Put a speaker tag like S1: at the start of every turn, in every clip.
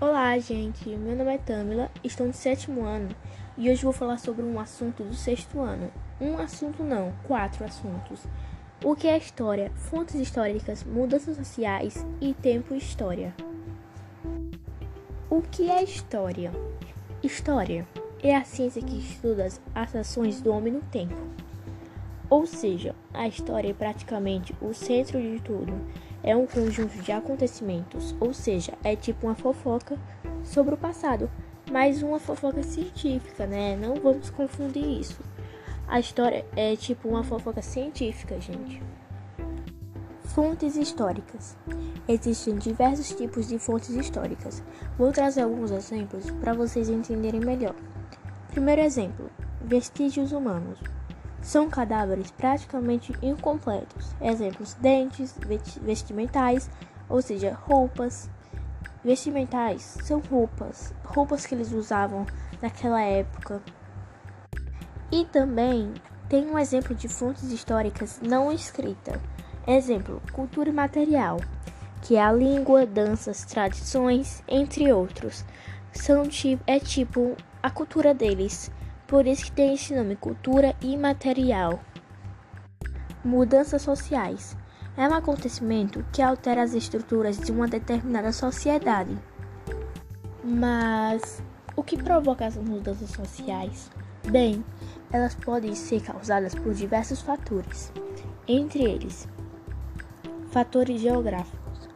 S1: Olá, gente. Meu nome é Tamila, estou no sétimo ano e hoje vou falar sobre um assunto do sexto ano. Um assunto não, quatro assuntos. O que é história? Fontes históricas, mudanças sociais e tempo e história. O que é história? História é a ciência que estuda as ações do homem no tempo. Ou seja, a história é praticamente o centro de tudo é um conjunto de acontecimentos, ou seja, é tipo uma fofoca sobre o passado, mas uma fofoca científica, né? Não vamos confundir isso. A história é tipo uma fofoca científica, gente. Fontes históricas. Existem diversos tipos de fontes históricas. Vou trazer alguns exemplos para vocês entenderem melhor. Primeiro exemplo: vestígios humanos. São cadáveres praticamente incompletos. Exemplos: dentes, vestimentais, ou seja, roupas. Vestimentais são roupas, roupas que eles usavam naquela época. E também tem um exemplo de fontes históricas não escrita. Exemplo: cultura material, que é a língua, danças, tradições, entre outros. São é tipo a cultura deles. Por isso que tem esse nome, cultura imaterial. Mudanças sociais. É um acontecimento que altera as estruturas de uma determinada sociedade. Mas o que provoca as mudanças sociais? Bem, elas podem ser causadas por diversos fatores. Entre eles, fatores geográficos.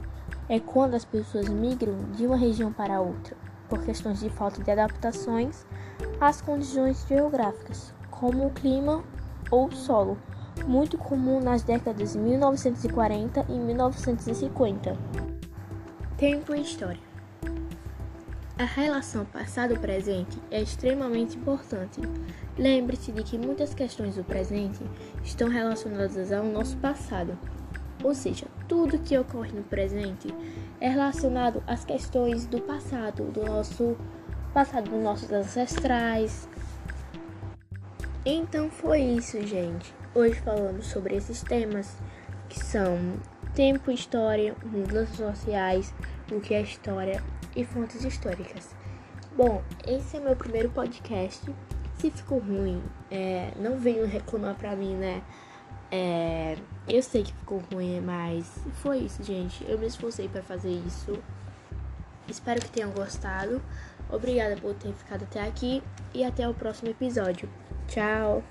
S1: É quando as pessoas migram de uma região para outra por questões de falta de adaptações às condições geográficas, como o clima ou o solo, muito comum nas décadas de 1940 e 1950. Tempo e história. A relação passado-presente é extremamente importante. Lembre-se de que muitas questões do presente estão relacionadas ao nosso passado, ou seja, tudo que ocorre no presente é relacionado às questões do passado, do nosso passado dos nossos ancestrais. Então foi isso, gente. Hoje falando sobre esses temas que são tempo, história, mudanças sociais, o que é história e fontes históricas. Bom, esse é meu primeiro podcast. Se ficou ruim, é, não venham reclamar pra mim, né? É, eu sei que ficou ruim, mas foi isso, gente. Eu me esforcei para fazer isso. Espero que tenham gostado. Obrigada por ter ficado até aqui e até o próximo episódio. Tchau!